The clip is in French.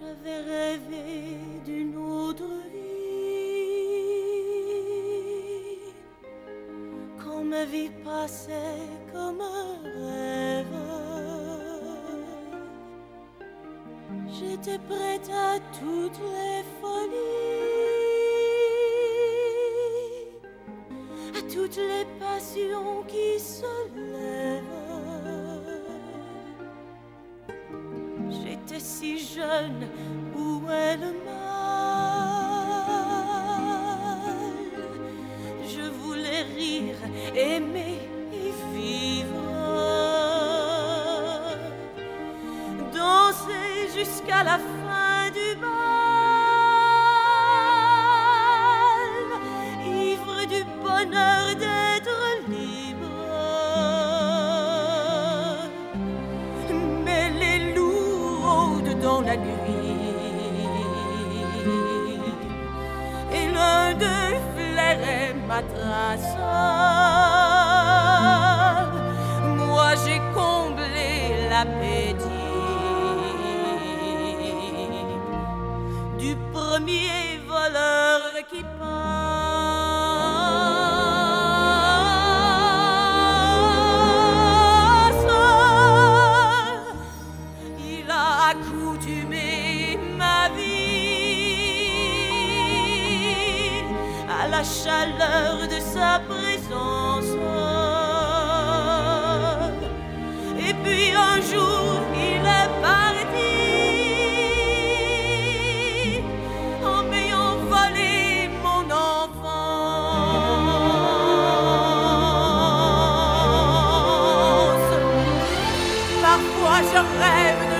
J'avais rêvé d'une autre vie. Quand ma vie passait comme un rêve. J'étais prête à toutes les folies, à toutes les passions qui se lèvent. Si jeune, où est le mal? Je voulais rire, aimer et vivre. Danser jusqu'à la fin du bal, ivre du bonheur d'être et l'un d'eux flairait ma trace. Moi j'ai comblé l'appétit du premier voleur qui passe. la chaleur de sa présence. Et puis un jour, il est parti en m'ayant volé mon enfance. Parfois je rêve